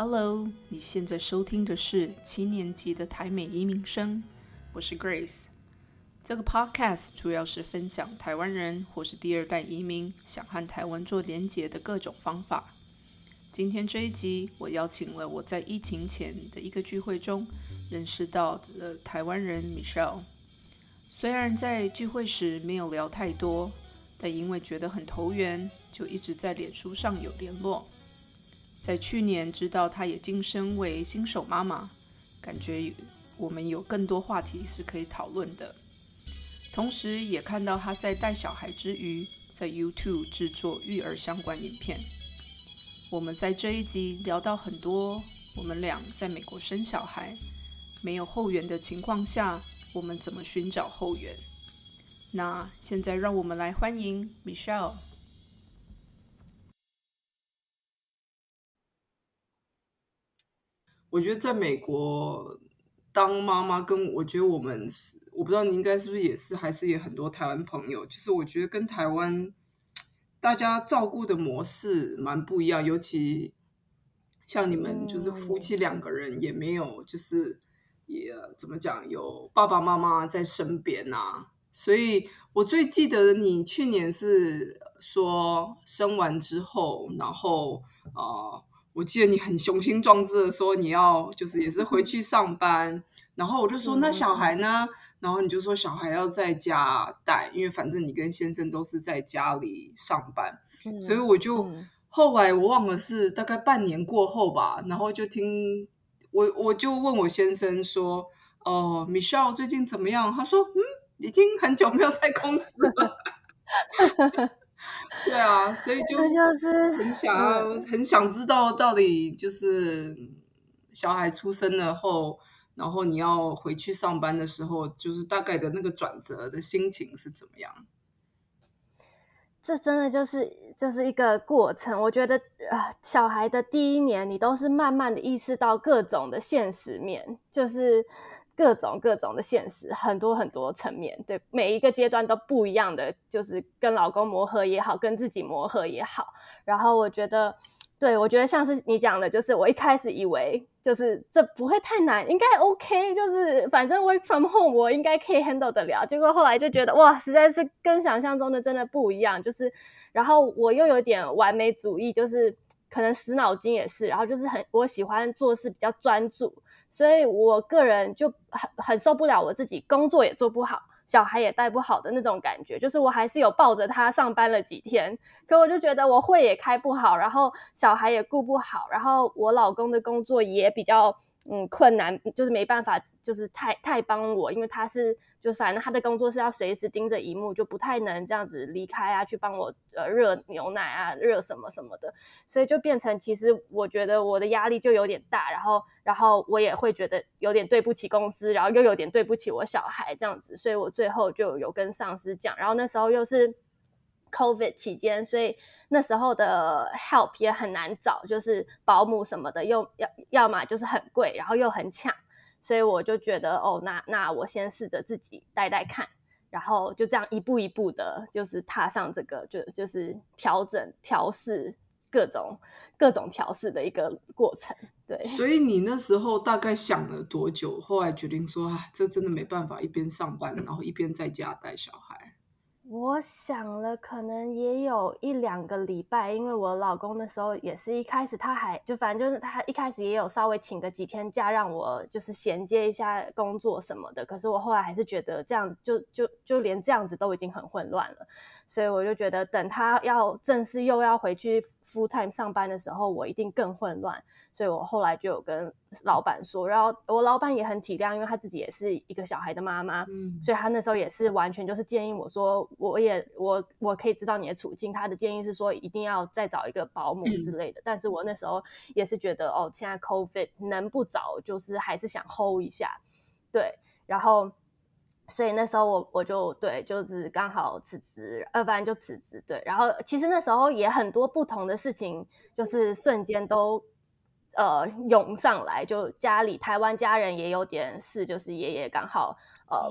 Hello，你现在收听的是七年级的台美移民生，我是 Grace。这个 Podcast 主要是分享台湾人或是第二代移民想和台湾做连结的各种方法。今天这一集，我邀请了我在疫情前的一个聚会中认识到的台湾人 Michelle。虽然在聚会时没有聊太多，但因为觉得很投缘，就一直在脸书上有联络。在去年知道她也晋升为新手妈妈，感觉我们有更多话题是可以讨论的。同时，也看到她在带小孩之余，在 YouTube 制作育儿相关影片。我们在这一集聊到很多，我们俩在美国生小孩没有后援的情况下，我们怎么寻找后援？那现在让我们来欢迎 Michelle。我觉得在美国当妈妈，跟我觉得我们，我不知道你应该是不是也是，还是也很多台湾朋友，就是我觉得跟台湾大家照顾的模式蛮不一样，尤其像你们就是夫妻两个人也没有，就是也怎么讲，有爸爸妈妈在身边啊，所以我最记得你去年是说生完之后，然后啊。我记得你很雄心壮志的说你要就是也是回去上班，然后我就说那小孩呢？然后你就说小孩要在家带，因为反正你跟先生都是在家里上班，所以我就后来我忘了是大概半年过后吧，然后就听我我就问我先生说，哦，Michelle 最近怎么样？他说，嗯，已经很久没有在公司了。对啊，所以就很想要，很想知道到底就是小孩出生了后，然后你要回去上班的时候，就是大概的那个转折的心情是怎么样？这真的就是就是一个过程。我觉得啊，小孩的第一年，你都是慢慢的意识到各种的现实面，就是。各种各种的现实，很多很多层面，对每一个阶段都不一样的，就是跟老公磨合也好，跟自己磨合也好。然后我觉得，对我觉得像是你讲的，就是我一开始以为就是这不会太难，应该 OK，就是反正 work from home 我应该可以 handle 得了。结果后来就觉得哇，实在是跟想象中的真的不一样。就是，然后我又有点完美主义，就是可能死脑筋也是，然后就是很我喜欢做事比较专注。所以我个人就很很受不了我自己工作也做不好，小孩也带不好的那种感觉，就是我还是有抱着他上班了几天，可我就觉得我会也开不好，然后小孩也顾不好，然后我老公的工作也比较。嗯，困难就是没办法，就是太太帮我，因为他是就反正他的工作是要随时盯着荧幕，就不太能这样子离开啊，去帮我呃热牛奶啊，热什么什么的，所以就变成其实我觉得我的压力就有点大，然后然后我也会觉得有点对不起公司，然后又有点对不起我小孩这样子，所以我最后就有跟上司讲，然后那时候又是。COVID 期间，所以那时候的 help 也很难找，就是保姆什么的，又要要么就是很贵，然后又很抢，所以我就觉得，哦，那那我先试着自己带带看，然后就这样一步一步的，就是踏上这个，就就是调整、调试各种各种调试的一个过程。对，所以你那时候大概想了多久？后来决定说，啊，这真的没办法，一边上班，然后一边在家带小孩。我想了，可能也有一两个礼拜，因为我老公那时候也是一开始他还就反正就是他一开始也有稍微请个几天假，让我就是衔接一下工作什么的。可是我后来还是觉得这样就就就连这样子都已经很混乱了，所以我就觉得等他要正式又要回去。Full time 上班的时候，我一定更混乱，所以我后来就有跟老板说，然后我老板也很体谅，因为他自己也是一个小孩的妈妈，嗯，所以他那时候也是完全就是建议我说，我也我我可以知道你的处境，他的建议是说一定要再找一个保姆之类的，但是我那时候也是觉得哦，现在 COVID 能不找就是还是想 hold 一下，对，然后。所以那时候我我就对，就是刚好辞职，呃不然就辞职。对，然后其实那时候也很多不同的事情，就是瞬间都呃涌上来。就家里台湾家人也有点事，就是爷爷刚好呃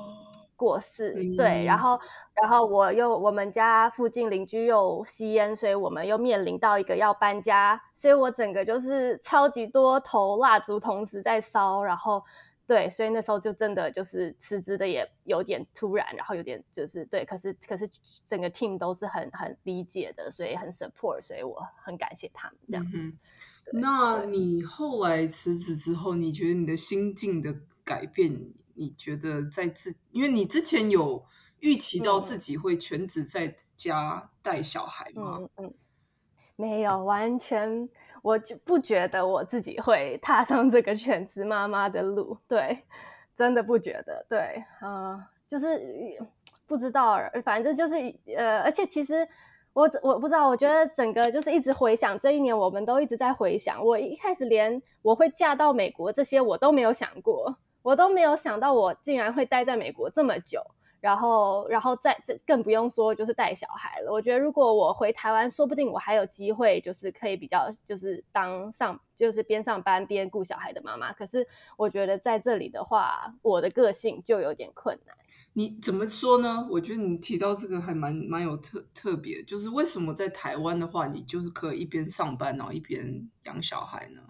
过世，对，然嗯后然后我又我们家附近邻居又吸烟，所以我们又面临到一个要搬家，所以我整个就是超级多头蜡烛同时在烧，然后对，所以那时候就真的就是辞职的也有点突然，然后有点就是对，可是可是整个 team 都是很很理解的，所以很 support，所以我很感谢他们这样子。嗯那你后来辞职之后，你觉得你的心境的改变？你觉得在自，因为你之前有预期到嗯自己会全职在家带小孩吗？嗯嗯，没有，完全我就不觉得我自己会踏上这个全职妈妈的路，对，真的不觉得，对，嗯、就是 不知道，反正就是呃，而且其实我我不知道，我觉得整个就是一直回想这一年，我们都一直在回想，我一开始连我会嫁到美国这些我都没有想过，我都没有想到我竟然会待在美国这么久。然后，然后再这更不用说就是带小孩了。我觉得如果我回台湾，说不定我还有机会，就是可以比较就是当上就是边上班边顾小孩的妈妈。可是我觉得在这里的话，我的个性就有点困难。你怎么说呢？我觉得你提到这个还蛮蛮有特特别，就是为什么在台湾的话，你就是可以一边上班，然后一边养小孩呢？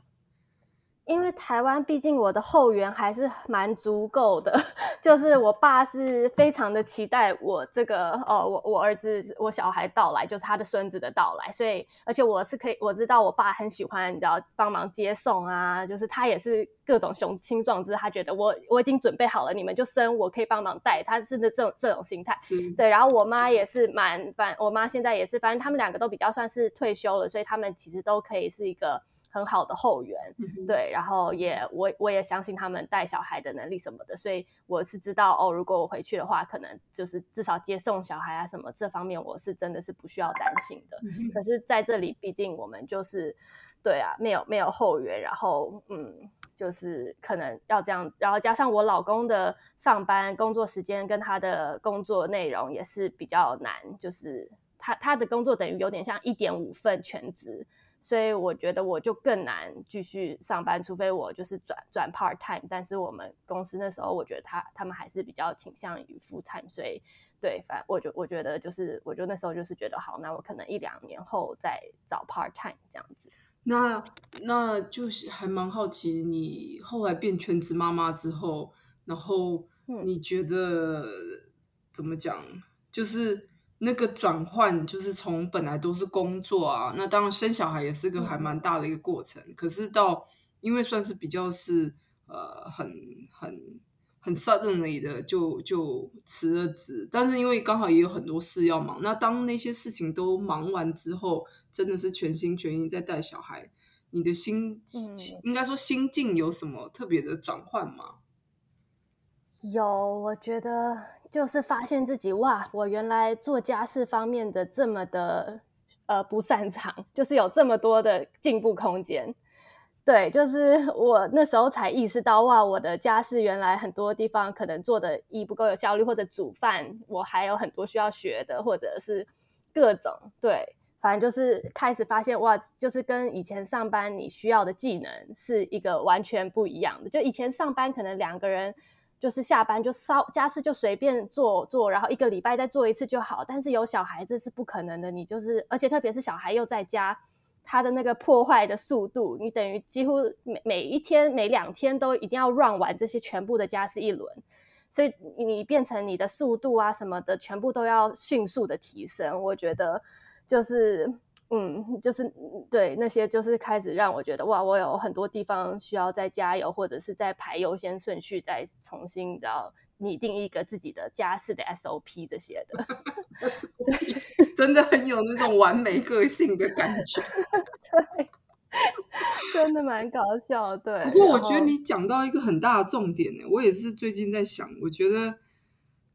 因为台湾毕竟我的后援还是蛮足够的，就是我爸是非常的期待我这个哦我我儿子我小孩到来，就是他的孙子的到来，所以而且我是可以我知道我爸很喜欢你知道帮忙接送啊，就是他也是各种雄心壮志，他觉得我我已经准备好了，你们就生，我可以帮忙带，他是的这种这种心态。是对，然后我妈也是蛮反，我妈现在也是，反正他们两个都比较算是退休了，所以他们其实都可以是一个很好的后援。嗯对，然后也我我也相信他们带小孩的能力什么的，所以我是知道哦，如果我回去的话，可能就是至少接送小孩啊什么这方面，我是真的是不需要担心的。嗯可是在这里，毕竟我们就是对啊，没有没有后援，然后嗯，就是可能要这样，然后加上我老公的上班工作时间跟他的工作内容也是比较难，就是他他的工作等于有点像一点五份全职，所以我觉得我就更难继续上班，除非我就是转转 part time。但是我们公司那时候，我觉得他他们还是比较倾向于 full time，所以对，反我就我觉得就是，我就那时候就是觉得好，那我可能一两年后再找 part time 这样子。那那就是还蛮好奇，你后来变全职妈妈之后，然后嗯你觉得、怎么讲？就是那个转换，就是从本来都是工作啊，那当然生小孩也是个还蛮大的一个过程。可是到因为算是比较是呃很很很 suddenly 的就就辞了职，但是因为刚好也有很多事要忙，那当那些事情都忙完之后，真的是全心全意在带小孩，你的心、嗯应该说心境有什么特别的转换吗？有，我觉得就是发现自己哇，我原来做家事方面的这么的呃不擅长，就是有这么多的进步空间。对，就是我那时候才意识到，哇，我的家事原来很多地方可能做的一不够有效率，或者煮饭我还有很多需要学的，或者是各种对，反正就是开始发现，哇，就是跟以前上班你需要的技能是一个完全不一样的。就以前上班可能两个人就是下班就稍家事就随便做做，然后一个礼拜再做一次就好，但是有小孩子是不可能的，你就是而且特别是小孩又在家。他的那个破坏的速度，你等于几乎每每一天、每两天都一定要 run 完这些全部的家事一轮，所以你变成你的速度啊什么的，全部都要迅速的提升。我觉得就是，嗯，就是对那些就是开始让我觉得哇，我有很多地方需要再加油，或者是再排优先顺序，再重新你知道拟定一个自己的家事的 SOP 这些的。真的很有那种完美个性的感觉。对真的蛮搞笑，对。不过我觉得你讲到一个很大的重点呢，我也是最近在想，我觉得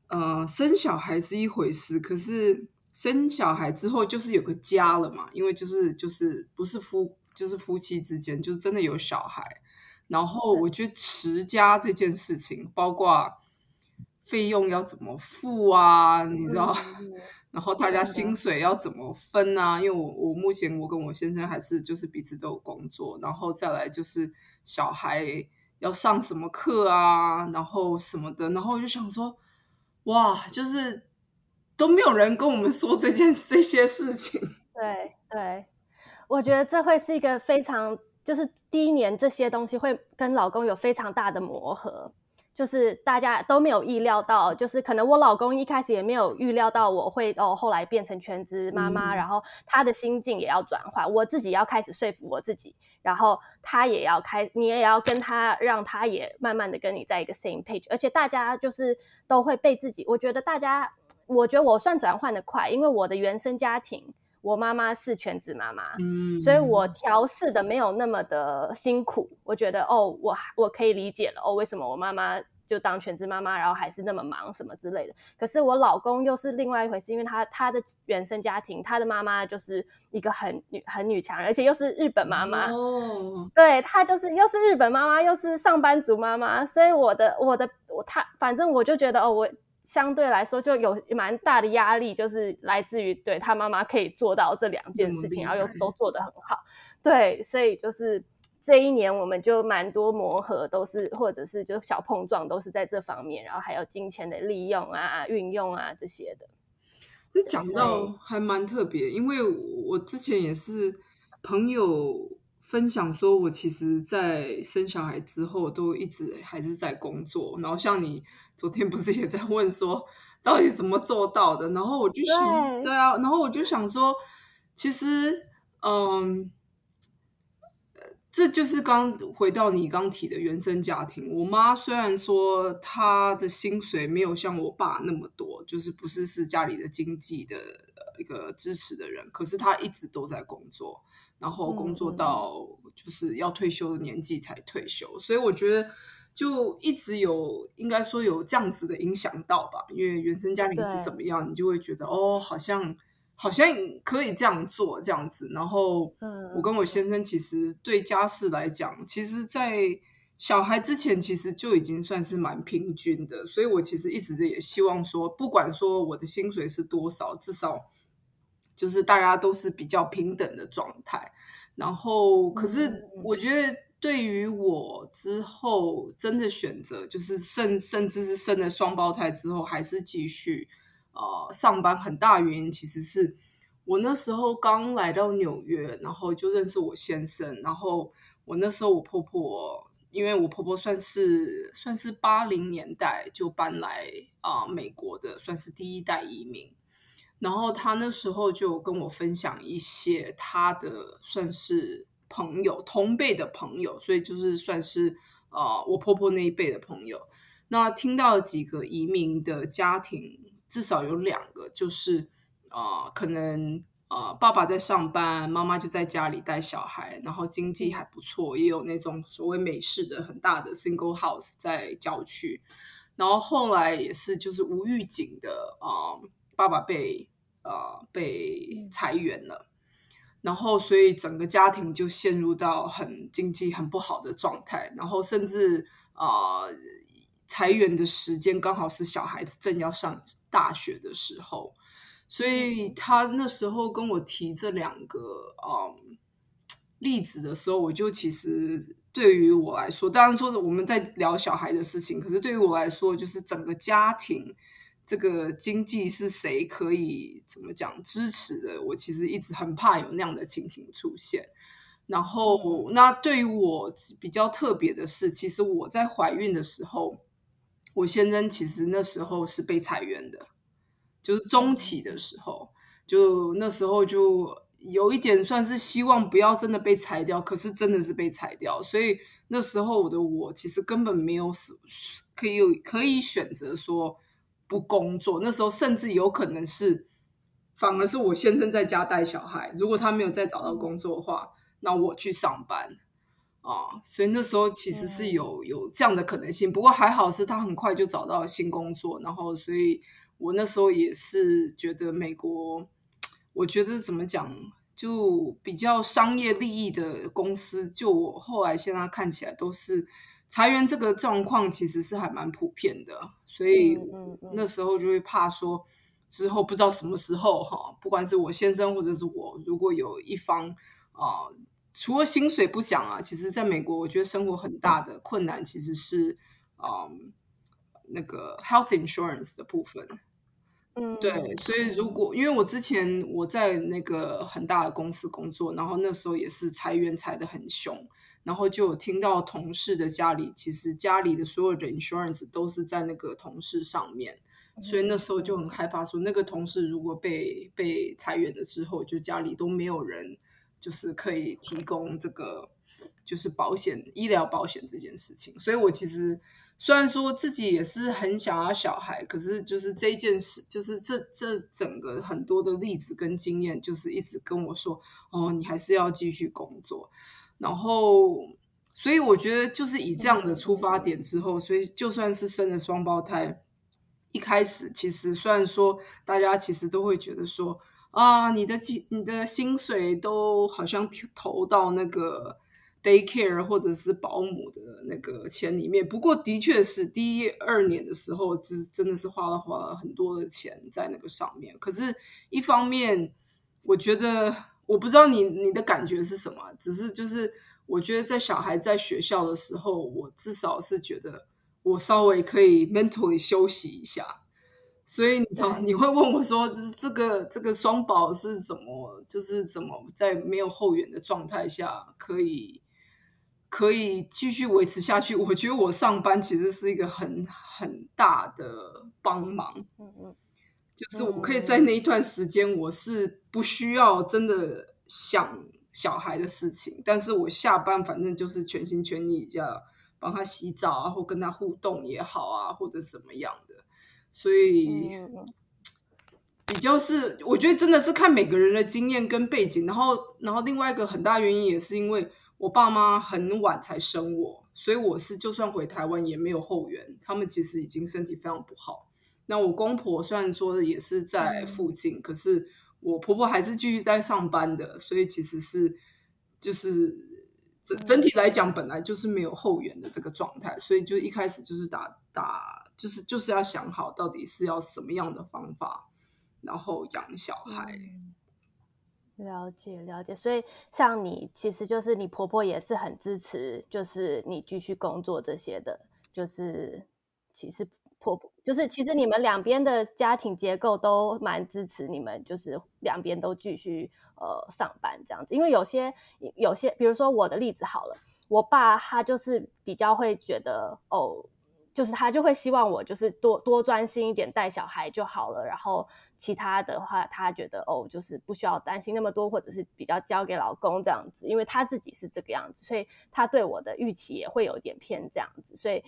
呃，生小孩是一回事，可是生小孩之后就是有个家了嘛，因为就是就是不是夫就是夫妻之间，就是真的有小孩。然后我觉得持家这件事情，包括费用要怎么付啊，你知道，然后大家薪水要怎么分啊？因为我我目前我跟我先生还是就是彼此都有工作，然后再来就是小孩要上什么课啊，然后什么的，然后我就想说，哇，就是都没有人跟我们说这件这些事情。对对，我觉得这会是一个非常，就是第一年这些东西会跟老公有非常大的磨合。就是大家都没有意料到，就是可能我老公一开始也没有预料到我会哦，后来变成全职妈妈，然后他的心境也要转换，我自己要开始说服我自己，然后他也要开，你也要跟他，让他也慢慢的跟你在一个 same page，而且大家就是都会被自己，我觉得大家，我觉得我算转换的快，因为我的原生家庭。我妈妈是全职妈妈，嗯，所以我调试的没有那么的辛苦。我觉得哦，我我可以理解了哦，为什么我妈妈就当全职妈妈，然后还是那么忙什么之类的。可是我老公又是另外一回事，因为他他的原生家庭，他的妈妈就是一个很女很女强人，而且又是日本妈妈哦，对他就是又是日本妈妈，又是上班族妈妈，所以我的我的我他反正我就觉得哦我。相对来说就有蛮大的压力，就是来自于对他妈妈可以做到这两件事情，然后又都做得很好，对，所以就是这一年我们就蛮多磨合，都是或者是就小碰撞，都是在这方面，然后还有金钱的利用啊、运用啊这些的。这讲到还蛮特别，因为我之前也是朋友。分享说，我其实，在生小孩之后，都一直还是在工作。然后，像你昨天不是也在问说，到底怎么做到的？然后我就想，对啊，然后我就想说，其实，嗯，这就是刚回到你刚提的原生家庭。我妈虽然说她的薪水没有像我爸那么多，就是不是是家里的经济的一个支持的人，可是她一直都在工作。然后工作到就是要退休的年纪才退休，所以我觉得就一直有应该说有这样子的影响到吧，因为原生家庭是怎么样，你就会觉得哦，好像好像可以这样做这样子。然后我跟我先生其实对家事来讲，其实，在小孩之前其实就已经算是蛮平均的，所以我其实一直也希望说，不管说我的薪水是多少，至少。就是大家都是比较平等的状态，然后可是我觉得对于我之后真的选择，就是甚甚至是生了双胞胎之后还是继续呃上班，很大原因其实是我那时候刚来到纽约，然后就认识我先生，然后我那时候我婆婆，因为我婆婆算是算是八零年代就搬来啊美国的，算是第一代移民。然后他那时候就跟我分享一些他的算是朋友同辈的朋友，所以就是算是呃我婆婆那一辈的朋友。那听到几个移民的家庭，至少有两个就是呃可能呃爸爸在上班，妈妈就在家里带小孩，然后经济还不错，也有那种所谓美式的很大的 single house 在郊区。然后后来也是就是无预警的啊，爸爸被。呃，被裁员了，然后所以整个家庭就陷入到很经济很不好的状态，然后甚至啊，裁员的时间刚好是小孩子正要上大学的时候，所以他那时候跟我提这两个嗯例子的时候，我就其实对于我来说，当然说我们在聊小孩的事情，可是对于我来说，就是整个家庭。这个经济是谁可以怎么讲支持的？我其实一直很怕有那样的情形出现。然后，那对于我比较特别的是，其实我在怀孕的时候，我先生其实那时候是被裁员的，就是中期的时候，就那时候就有一点算是希望不要真的被裁掉，可是真的是被裁掉。所以那时候我的我其实根本没有可以有可以选择说。不工作，那时候甚至有可能是，反而是我先生在家带小孩。如果他没有再找到工作的话，那我去上班啊。所以那时候其实是有有这样的可能性。不过还好是他很快就找到了新工作，然后所以我那时候也是觉得美国，我觉得怎么讲，就比较商业利益的公司，就我后来现在看起来都是。裁员这个状况其实是还蛮普遍的，所以那时候就会怕说之后不知道什么时候哈，不管是我先生或者是我，如果有一方啊，除了薪水不讲啊，其实在美国我觉得生活很大的困难其实是啊，那个 health insurance 的部分。嗯，对，所以如果因为我之前我在那个很大的公司工作，然后那时候也是裁员裁的很凶，然后就有听到同事的家里，其实家里的所有的 insurance 都是在那个同事上面，所以那时候就很害怕，说那个同事如果被被裁员了之后，就家里都没有人，就是可以提供这个就是保险医疗保险这件事情，所以我其实。虽然说自己也是很想要小孩，可是就是这件事，就是这这整个很多的例子跟经验，就是一直跟我说，哦，你还是要继续工作。然后，所以我觉得就是以这样的出发点之后，所以就算是生了双胞胎，一开始其实虽然说大家其实都会觉得说，啊，你的你的薪水都好像投到那个。daycare 或者是保姆的那个钱里面，不过的确是第一二年的时候，真真的是花了花了很多的钱在那个上面。可是，一方面，我觉得我不知道你你的感觉是什么，只是就是我觉得在小孩在学校的时候，我至少是觉得我稍微可以 mentally 休息一下。所以你常你会问我说，这这个这个双宝是怎么，就是怎么在没有后援的状态下可以。可以继续维持下去，我觉得我上班其实是一个很很大的帮忙。嗯嗯，就是我可以在那一段时间，我是不需要真的想小孩的事情，但是我下班反正就是全心全意这样帮他洗澡啊，或跟他互动也好啊，或者怎么样的。所以比较是，我觉得真的是看每个人的经验跟背景，然后然后另外一个很大原因也是因为。我爸妈很晚才生我，所以我是就算回台湾也没有后援。他们其实已经身体非常不好。那我公婆虽然说也是在附近，可是我婆婆还是继续在上班的，所以其实是就是整整体来讲，本来就是没有后援的这个状态。所以就一开始就是打打，就是就是要想好到底是要什么样的方法，然后养小孩。了解了解，所以像你，其实就是你婆婆也是很支持，就是你继续工作这些的，就是其实婆婆就是其实你们两边的家庭结构都蛮支持你们，就是两边都继续呃上班这样子，因为有些有些，比如说我的例子好了，我爸他就是比较会觉得哦。就是他就会希望我就是多多专心一点带小孩就好了，然后其他的话他觉得哦就是不需要担心那么多，或者是比较交给老公这样子，因为他自己是这个样子，所以他对我的预期也会有点偏这样子，所以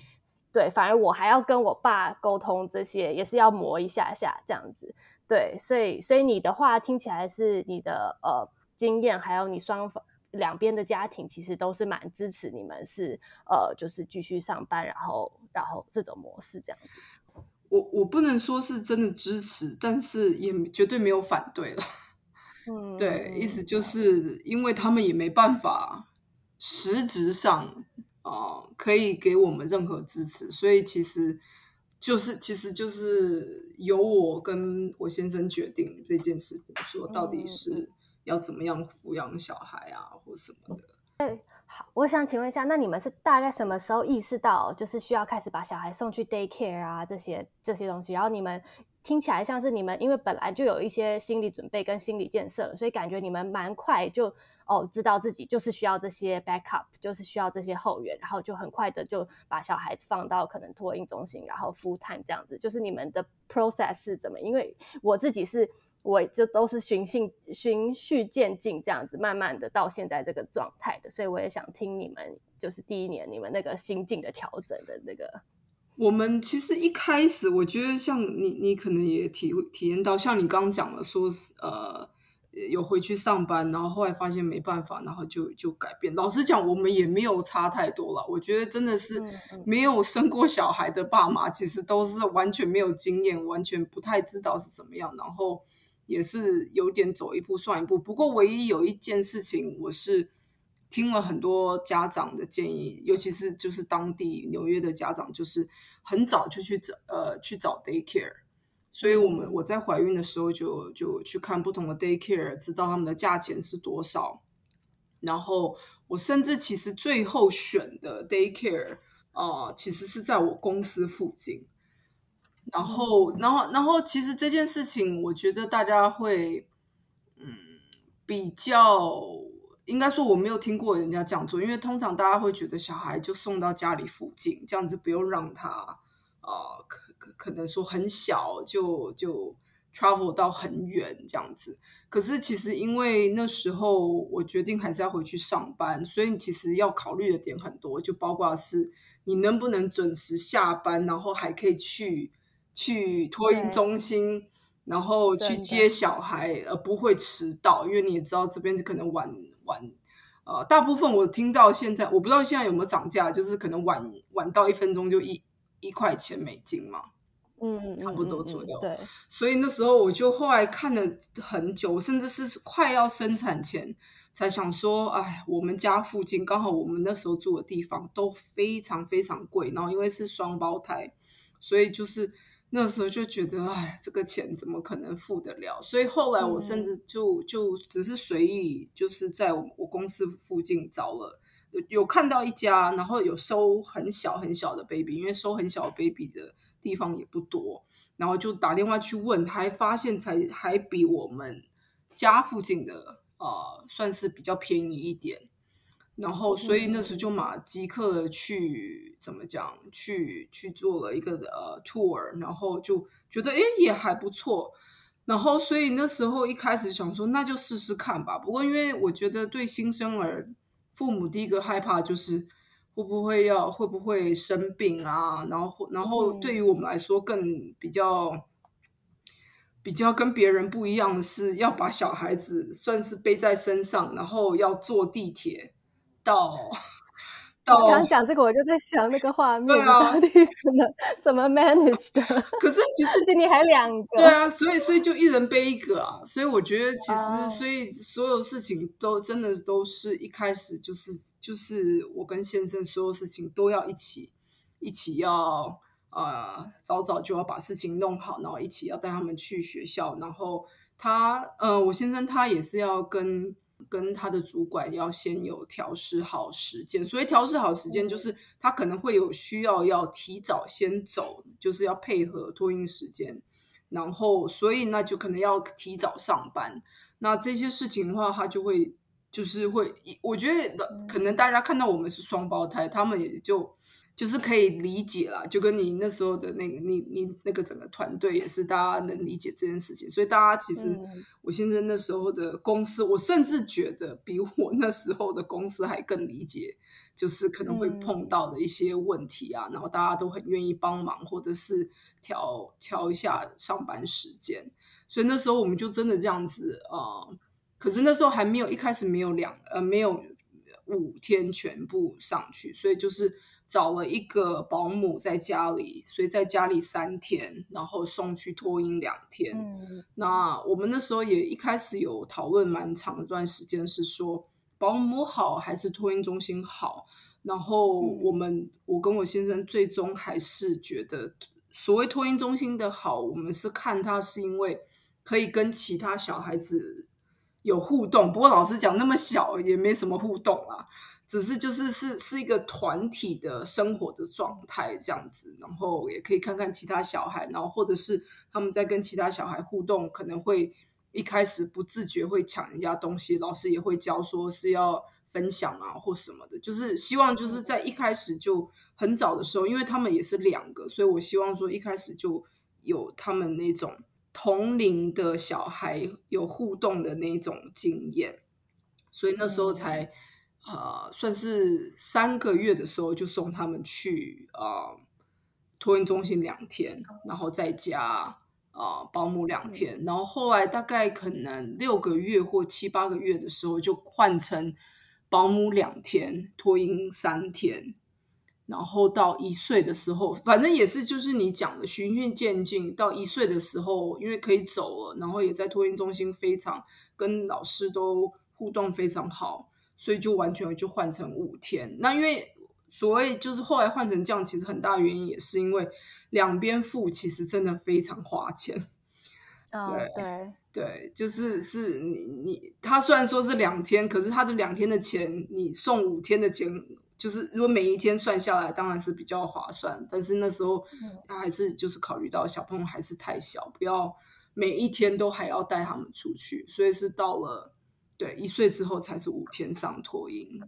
对，反而我还要跟我爸沟通这些，也是要磨一下下这样子，对，所以所以你的话听起来是你的呃经验，还有你双方。两边的家庭其实都是蛮支持你们，是呃，就是继续上班，然后然后这种模式这样子。我我不能说是真的支持，但是也绝对没有反对了。嗯，对，意思就是因为他们也没办法实质上啊可以给我们任何支持，所以其实就是其实就是由我跟我先生决定这件事情，说到底是。要怎么样抚养小孩啊，或什么的？对，好，我想请问一下，那你们是大概什么时候意识到，就是需要开始把小孩送去 daycare 啊，这些这些东西？然后你们听起来像是你们，因为本来就有一些心理准备跟心理建设，所以感觉你们蛮快就哦，知道自己就是需要这些 backup，就是需要这些后援，然后就很快的就把小孩放到可能托婴中心，然后 full time 这样子。就是你们的 process 是怎么？因为我自己是。我就都是循序循序渐进这样子，慢慢的到现在这个状态的，所以我也想听你们就是第一年你们那个心境的调整的那个。我们其实一开始，我觉得像你，你可能也体体验到，像你刚刚讲的，说呃有回去上班，然后后来发现没办法，然后就就改变。老实讲，我们也没有差太多了。我觉得真的是没有生过小孩的爸妈，其实都是完全没有经验，完全不太知道是怎么样，然后。也是有点走一步算一步，不过唯一有一件事情，我是听了很多家长的建议，尤其是就是当地纽约的家长，就是很早就去找呃去找 daycare，所以我们我在怀孕的时候就就去看不同的 daycare，知道他们的价钱是多少，然后我甚至其实最后选的 daycare 啊，其实是在我公司附近。然后，然后，然后，其实这件事情，我觉得大家会，嗯，比较应该说我没有听过人家这样做，因为通常大家会觉得小孩就送到家里附近，这样子不用让他啊，可能说很小就就。travel 到很远这样子，可是其实因为那时候我决定还是要回去上班，所以其实要考虑的点很多，就包括是你能不能准时下班，然后还可以去去托婴中心，然后去接小孩，而不会迟到，因为你也知道这边可能晚晚，呃，大部分我听到现在我不知道现在有没有涨价，就是可能晚晚到一分钟就一一块钱美金嘛。嗯，差不多左右。对，所以那时候我就后来看了很久，甚至是快要生产前才想说，哎，我们家附近刚好我们那时候住的地方都非常非常贵，然后因为是双胞胎，所以就是那时候就觉得，哎，这个钱怎么可能付得了？所以后来我甚至就就只是随意，就是在我我公司附近找了。有看到一家，然后有收很小很小的 baby，因为收很小 baby 的地方也不多，然后就打电话去问，还发现才还比我们家附近的呃算是比较便宜一点，然后所以那时候就马即刻的去怎么讲，去去做了一个呃 tour，然后就觉得哎也还不错，然后所以那时候一开始想说那就试试看吧，不过因为我觉得对新生儿。父母第一个害怕就是会不会要会不会生病啊？然后然后对于我们来说更比较比较跟别人不一样的是，要把小孩子算是背在身上，然后要坐地铁到。刚刚讲这个，我就在想那个画面，到底怎么怎么 manage 的？可是其实 你还两个，对啊，所以所以就一人背一个啊。所以我觉得其实，所以所有事情都真的都是一开始就是就是我跟先生所有事情都要一起一起要呃早早就要把事情弄好，然后一起要带他们去学校，然后他呃我先生他也是要跟。跟他的主管要先有调试好时间，所以调试好时间就是他可能会有需要要提早先走，就是要配合托运时间，然后所以那就可能要提早上班。那这些事情的话，他就会就是会，我觉得可能大家看到我们是双胞胎，他们也就。就是可以理解啦，就跟你那时候的那个你你那个整个团队也是大家能理解这件事情，所以大家其实我现在那时候的公司，我甚至觉得比我那时候的公司还更理解，就是可能会碰到的一些问题啊，然后大家都很愿意帮忙，或者是调调一下上班时间，所以那时候我们就真的这样子啊，可是那时候还没有一开始没有两呃没有五天全部上去，所以就是。找了一个保姆在家里，所以在家里三天，然后送去托婴两天。那我们那时候也一开始有讨论蛮长一段时间，是说保姆好还是托婴中心好？然后我们我跟我先生最终还是觉得，所谓托婴中心的好，我们是看他是因为可以跟其他小孩子有互动。不过老实讲，那么小也没什么互动啊。只是就是是是一个团体的生活的状态这样子，然后也可以看看其他小孩，然后或者是他们在跟其他小孩互动，可能会一开始不自觉会抢人家东西，老师也会教说是要分享啊或什么的，就是希望就是在一开始就很早的时候，因为他们也是两个，所以我希望说一开始就有他们那种同龄的小孩有互动的那种经验，所以那时候才。呃，算是三个月的时候就送他们去啊托运中心两天，然后在家啊保姆两天，然后后来大概可能六个月或七八个月的时候就换成保姆两天，托婴三天，然后到一岁的时候，反正也是就是你讲的循序渐进，到一岁的时候，因为可以走了，然后也在托运中心非常跟老师都互动非常好。所以就完全就换成五天。那因为所谓就是后来换成这样，其实很大原因也是因为两边付，其实真的非常花钱。对对对，就是是你你他虽然说是两天，可是他的两天的钱，你送五天的钱，就是如果每一天算下来，当然是比较划算。但是那时候他还是就是考虑到小朋友还是太小，不要每一天都还要带他们出去，所以是到了对一岁之后才是五天上托婴。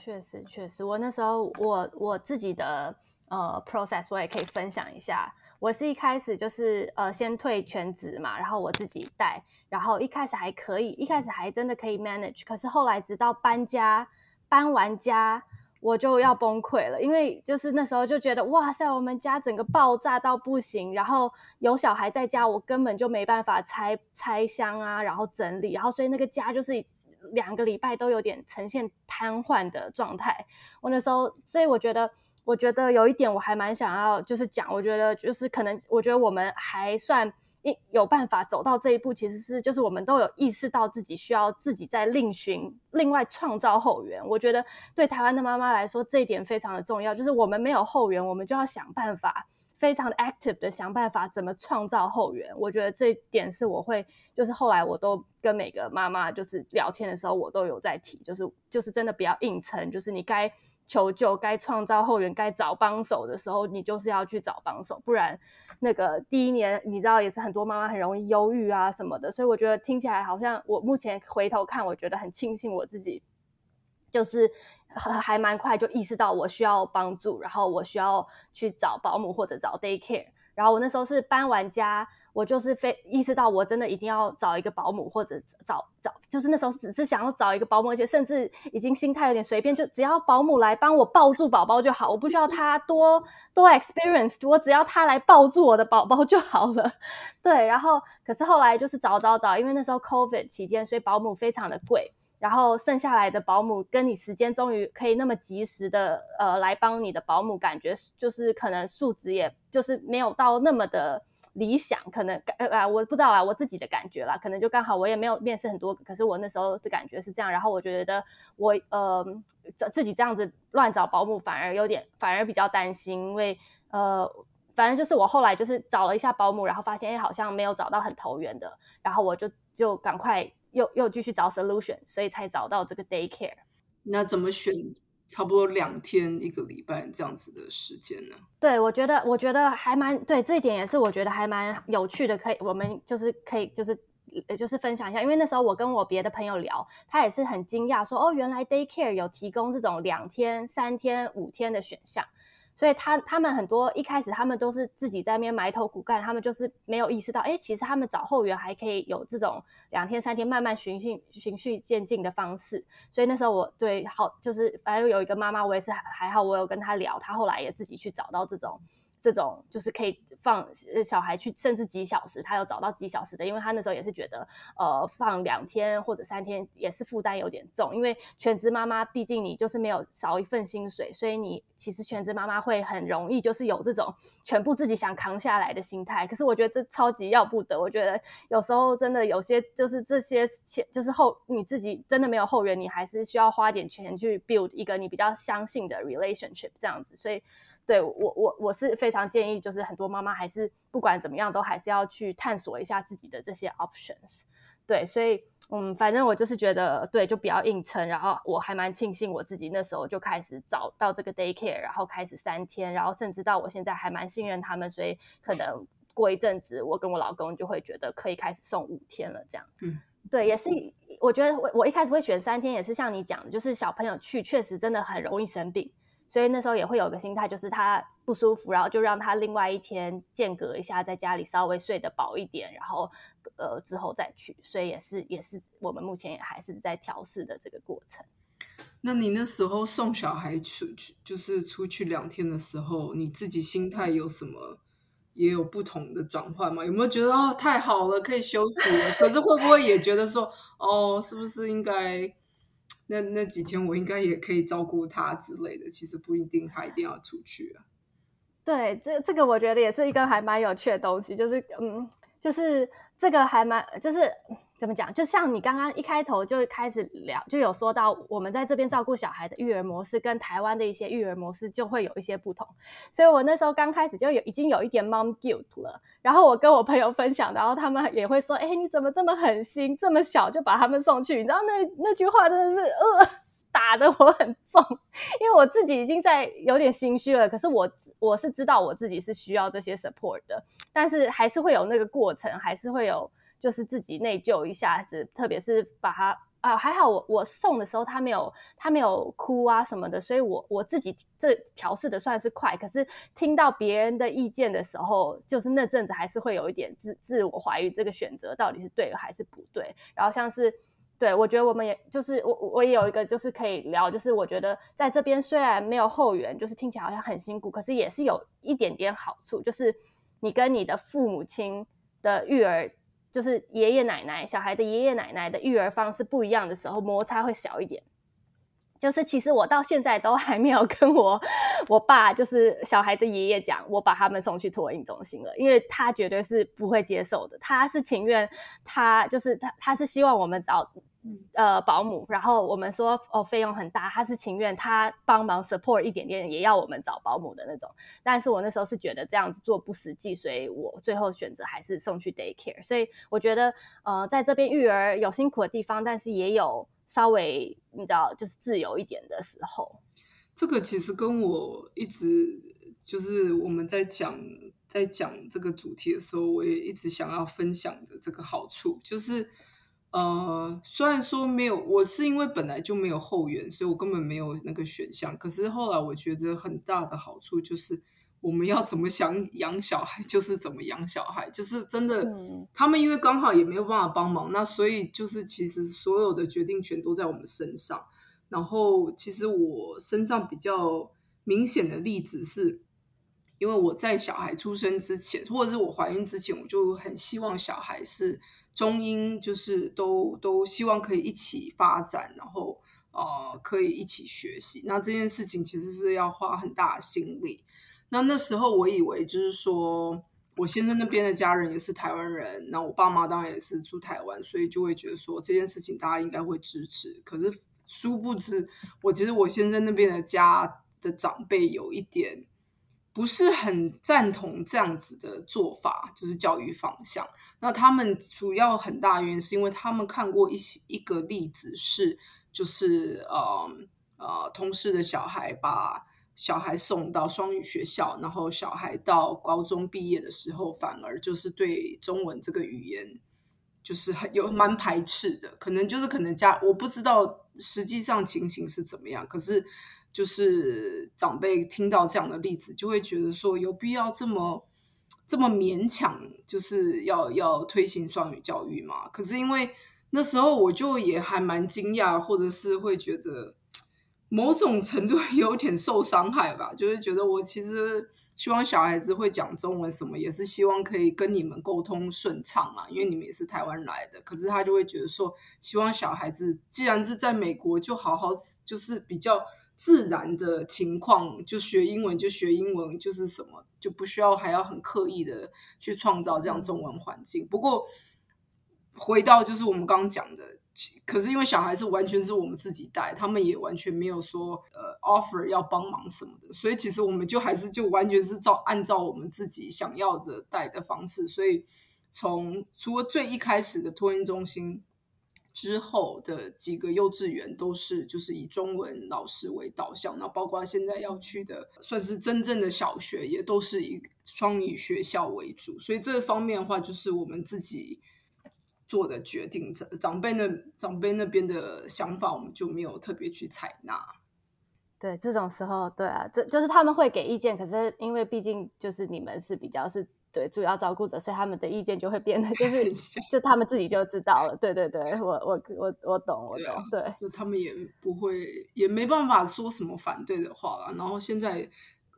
确实，确实，我那时候我我自己的呃 process 我也可以分享一下。我是一开始就是呃先退全职嘛，然后我自己带，然后一开始还可以，一开始还真的可以 manage。可是后来直到搬家，搬完家我就要崩溃了，因为就是那时候就觉得哇塞，我们家整个爆炸到不行，然后有小孩在家，我根本就没办法拆拆箱啊，然后整理，然后所以那个家就是两个礼拜都有点呈现瘫痪的状态。我那时候，所以我觉得。我觉得有一点我还蛮想要，就是讲，我觉得就是可能，我觉得我们还算一有办法走到这一步，其实是就是我们都有意识到自己需要自己在另寻另外创造后援。我觉得对台湾的妈妈来说，这一点非常的重要，就是我们没有后援，我们就要想办法，非常 active 的想办法怎么创造后援。我觉得这一点是我会，就是后来我都跟每个妈妈就是聊天的时候，我都有在提，就是就是真的不要硬撑，就是你该。求救，该创造后援，该找帮手的时候，你就是要去找帮手，不然那个第一年，你知道也是很多妈妈很容易忧郁啊什么的，所以我觉得听起来好像我目前回头看，我觉得很庆幸我自己就是还蛮快就意识到我需要帮助，然后我需要去找保姆或者找 daycare，然后我那时候是搬完家。我就是非意识到，我真的一定要找一个保姆，或者找找，就是那时候只是想要找一个保姆，而且甚至已经心态有点随便，就只要保姆来帮我抱住宝宝就好，我不需要他多多 experience，我只要他来抱住我的宝宝就好了。对，然后可是后来就是找找找，因为那时候 COVID 期间，所以保姆非常的贵，然后剩下来的保姆跟你时间终于可以那么及时的呃来帮你的保姆，感觉就是可能素质也就是没有到那么的。理想可能呃啊，我不知道啊，我自己的感觉啦，可能就刚好我也没有面试很多，可是我那时候的感觉是这样。然后我觉得我呃自己这样子乱找保姆，反而有点反而比较担心，因为呃反正就是我后来就是找了一下保姆，然后发现哎好像没有找到很投缘的，然后我就就赶快又又继续找 solution，所以才找到这个 daycare。那怎么选？差不多两天一个礼拜这样子的时间呢？对，我觉得，我觉得还蛮对，这一点也是我觉得还蛮有趣的，可以，我们就是可以，就是就是分享一下，因为那时候我跟我别的朋友聊，他也是很惊讶，说哦，原来 daycare 有提供这种两天、三天、五天的选项。所以他他们很多一开始他们都是自己在那边埋头苦干，他们就是没有意识到，哎，其实他们找后援还可以有这种两天三天慢慢循序循序渐进的方式。所以那时候我对好就是反正有一个妈妈，我也是还好，我有跟她聊，她后来也自己去找到这种。这种就是可以放小孩去，甚至几小时，他有找到几小时的，因为他那时候也是觉得，呃，放两天或者三天也是负担有点重，因为全职妈妈毕竟你就是没有少一份薪水，所以你其实全职妈妈会很容易就是有这种全部自己想扛下来的心态。可是我觉得这超级要不得，我觉得有时候真的有些就是这些钱就是后你自己真的没有后援，你还是需要花点钱去 build 一个你比较相信的 relationship 这样子，所以。对我我我是非常建议，就是很多妈妈还是不管怎么样，都还是要去探索一下自己的这些 options。对，所以嗯，反正我就是觉得，对，就不要硬撑。然后我还蛮庆幸我自己那时候就开始找到这个 daycare，然后开始三天，然后甚至到我现在还蛮信任他们，所以可能过一阵子，我跟我老公就会觉得可以开始送五天了这样。嗯，对，也是我觉得我我一开始会选三天，也是像你讲的，就是小朋友去确实真的很容易生病。所以那时候也会有个心态，就是他不舒服，然后就让他另外一天间隔一下，在家里稍微睡得饱一点，然后呃之后再去。所以也是也是我们目前也还是在调试的这个过程。那你那时候送小孩出去，就是出去两天的时候，你自己心态有什么也有不同的转换吗？有没有觉得哦太好了，可以休息了？可是会不会也觉得说哦，是不是应该？那那几天我应该也可以照顾他之类的，其实不一定他一定要出去啊。对，这这个我觉得也是一个还蛮有趣的东西，就是嗯，就是这个还蛮就是。怎么讲？就像你刚刚一开头就开始聊，就有说到我们在这边照顾小孩的育儿模式，跟台湾的一些育儿模式就会有一些不同。所以我那时候刚开始就有已经有一点 mom guilt 了。然后我跟我朋友分享，然后他们也会说：“哎，你怎么这么狠心，这么小就把他们送去？”你知道那那句话真的是呃，打的我很重，因为我自己已经在有点心虚了。可是我我是知道我自己是需要这些 support 的，但是还是会有那个过程，还是会有就是自己内疚一下子，特别是把它。啊，还好我我送的时候他没有他没有哭啊什么的，所以我我自己这调试的算是快。可是听到别人的意见的时候，就是那阵子还是会有一点自自我怀疑，这个选择到底是对还是不对。然后像是对我觉得我们也就是我我也有一个就是可以聊，就是我觉得在这边虽然没有后援，就是听起来好像很辛苦，可是也是有一点点好处，就是你跟你的父母亲的育儿。就是爷爷奶奶小孩的爷爷奶奶的育儿方式不一样的时候，摩擦会小一点。就是其实我到现在都还没有跟我我爸，就是小孩的爷爷讲，我把他们送去托婴中心了，因为他绝对是不会接受的。他是情愿他就是他他是希望我们找。呃，保姆，然后我们说哦，费用很大，他是情愿他帮忙 support 一点点，也要我们找保姆的那种。但是我那时候是觉得这样子做不实际，所以我最后选择还是送去 daycare。所以我觉得，呃，在这边育儿有辛苦的地方，但是也有稍微你知道，就是自由一点的时候。这个其实跟我一直就是我们在讲在讲这个主题的时候，我也一直想要分享的这个好处就是。呃，虽然说没有，我是因为本来就没有后援，所以我根本没有那个选项。可是后来我觉得很大的好处就是，我们要怎么想养小孩，就是怎么养小孩，就是真的。他们因为刚好也没有办法帮忙，那所以就是其实所有的决定权都在我们身上。然后其实我身上比较明显的例子是，因为我在小孩出生之前，或者是我怀孕之前，我就很希望小孩是。中英就是都都希望可以一起发展，然后呃可以一起学习。那这件事情其实是要花很大的心力。那那时候我以为就是说，我先生那边的家人也是台湾人，那我爸妈当然也是住台湾，所以就会觉得说这件事情大家应该会支持。可是殊不知，我其实我先生那边的家的长辈有一点。不是很赞同这样子的做法，就是教育方向。那他们主要很大原因是因为他们看过一些一个例子，是就是呃呃，同事的小孩把小孩送到双语学校，然后小孩到高中毕业的时候，反而就是对中文这个语言就是很有蛮排斥的。可能就是可能家我不知道实际上情形是怎么样，可是。就是长辈听到这样的例子，就会觉得说有必要这么这么勉强，就是要要推行双语教育嘛？可是因为那时候我就也还蛮惊讶，或者是会觉得某种程度有点受伤害吧，就是觉得我其实希望小孩子会讲中文，什么也是希望可以跟你们沟通顺畅啊，因为你们也是台湾来的。可是他就会觉得说，希望小孩子既然是在美国，就好好就是比较。自然的情况，就学英文就学英文，就是什么就不需要还要很刻意的去创造这样中文环境。不过回到就是我们刚刚讲的，可是因为小孩是完全是我们自己带，他们也完全没有说呃 offer 要帮忙什么的，所以其实我们就还是就完全是照按照我们自己想要的带的方式。所以从除了最一开始的托婴中心。之后的几个幼稚园都是就是以中文老师为导向，那包括现在要去的算是真正的小学，也都是以双语学校为主。所以这方面的话，就是我们自己做的决定，长长辈那长辈那边的想法，我们就没有特别去采纳。对，这种时候，对啊，这就是他们会给意见，可是因为毕竟就是你们是比较是。对，主要照顾者，所以他们的意见就会变得，就是就他们自己就知道了。对对对，我我我我懂，我懂。对，就他们也不会，也没办法说什么反对的话了。然后现在，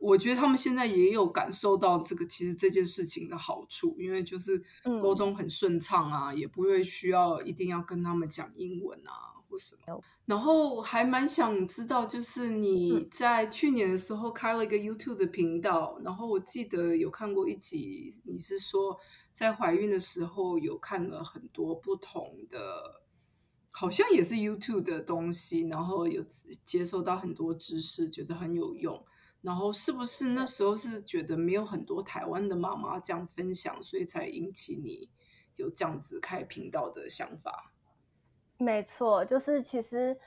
我觉得他们现在也有感受到这个其实这件事情的好处，因为就是沟通很顺畅啊，也不会需要一定要跟他们讲英文啊。或什么，然后还蛮想知道，就是你在去年的时候开了一个 YouTube 的频道，然后我记得有看过一集，你是说在怀孕的时候有看了很多不同的，好像也是 YouTube 的东西，然后有接收到很多知识，觉得很有用。然后是不是那时候是觉得没有很多台湾的妈妈这样分享，所以才引起你有这样子开频道的想法？没错，就是其实，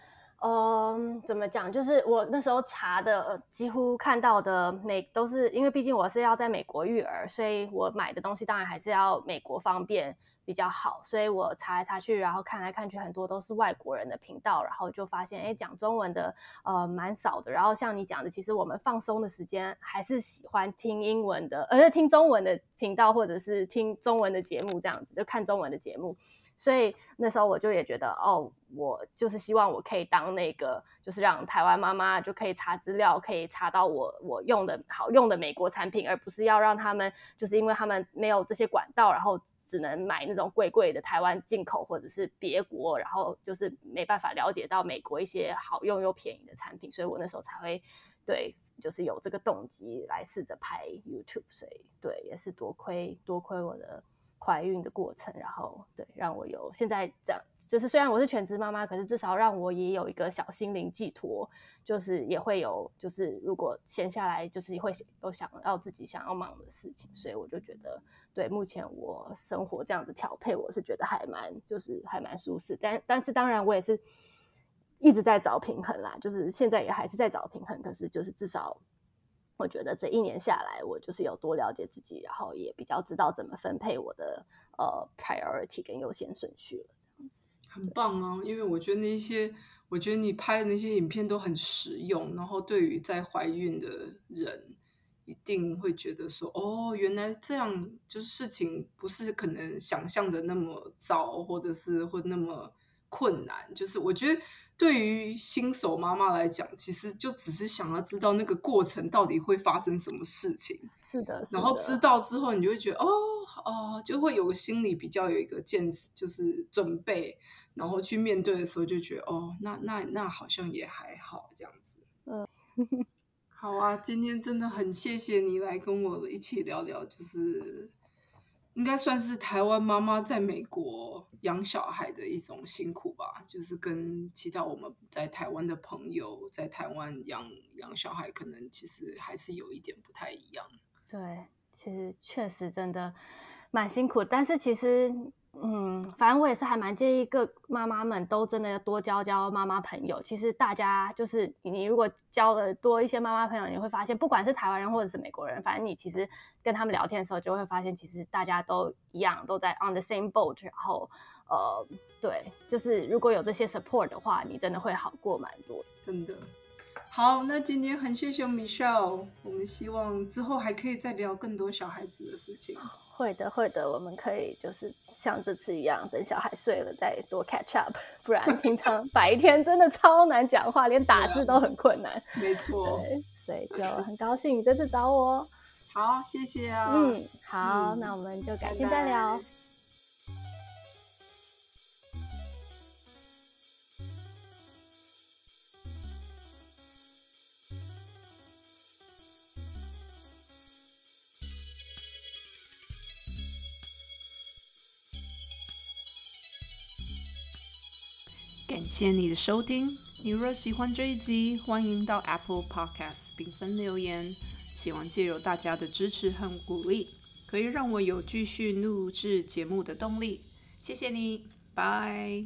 嗯，怎么讲？就是我那时候查的，几乎看到的美都是，因为毕竟我是要在美国育儿，所以我买的东西当然还是要美国方便比较好。所以我查来查去，然后看来看去，很多都是外国人的频道，然后就发现，哎，讲中文的呃蛮少的。然后像你讲的，其实我们放松的时间还是喜欢听英文的，而且听中文的频道，或者是听中文的节目，这样子就看中文的节目。所以那时候我就也觉得，哦，我就是希望我可以当那个，就是让台湾妈妈就可以查资料，可以查到我我用的好用的美国产品，而不是要让他们就是因为他们没有这些管道，然后只能买那种贵贵的台湾进口或者是别国，然后就是没办法了解到美国一些好用又便宜的产品。所以我那时候才会对，就是有这个动机来试着拍 YouTube。所以对，也是多亏多亏我的。怀孕的过程，然后对让我有现在这样，就是虽然我是全职妈妈，可是至少让我也有一个小心灵寄托，就是也会有，就是如果闲下来，就是会有想要自己想要忙的事情，所以我就觉得，对目前我生活这样子调配，我是觉得还蛮就是还蛮舒适，但但是当然我也是一直在找平衡啦，就是现在也还是在找平衡，可是就是至少。我觉得这一年下来，我就是有多了解自己，然后也比较知道怎么分配我的呃 priority 跟优先顺序了，这样子很棒啊！因为我觉得那些，我觉得你拍的那些影片都很实用，然后对于在怀孕的人，一定会觉得说，哦，原来这样，就是事情不是可能想象的那么糟，或者是会那么困难，就是我觉得。对于新手妈妈来讲，其实就只是想要知道那个过程到底会发生什么事情。是的，然后知道之后，你就会觉得哦哦，就会有个心理比较有一个见识，就是准备，然后去面对的时候就觉得哦，那那那好像也还好这样子。嗯，好啊，今天真的很谢谢你来跟我一起聊聊，就是。应该算是台湾妈妈在美国养小孩的一种辛苦吧，就是跟其他我们在台湾的朋友在台湾养养小孩，可能其实还是有一点不太一样。对，其实确实真的蛮辛苦，但是其实。嗯，反正我也是还蛮建议各妈妈们都真的要多交交妈妈朋友。其实大家就是你如果交了多一些妈妈朋友，你会发现不管是台湾人或者是美国人，反正你其实跟他们聊天的时候就会发现，其实大家都一样，都在 on the same boat。然后呃，对，就是如果有这些 support 的话，你真的会好过蛮多。真的。好，那今天很谢谢 Michelle，我们希望之后还可以再聊更多小孩子的事情。会的，会的，我们可以就是像这次一样，等小孩睡了再多 catch up，不然平常 白天真的超难讲话，连打字都很困难。没错，所以就很高兴你这次找我。好，谢谢啊。嗯，好，那我们就改天再聊。感谢你的收听。你若喜欢这一集，欢迎到 Apple Podcast 评分留言。希望借由大家的支持和鼓励，可以让我有继续录制节目的动力。谢谢你，拜。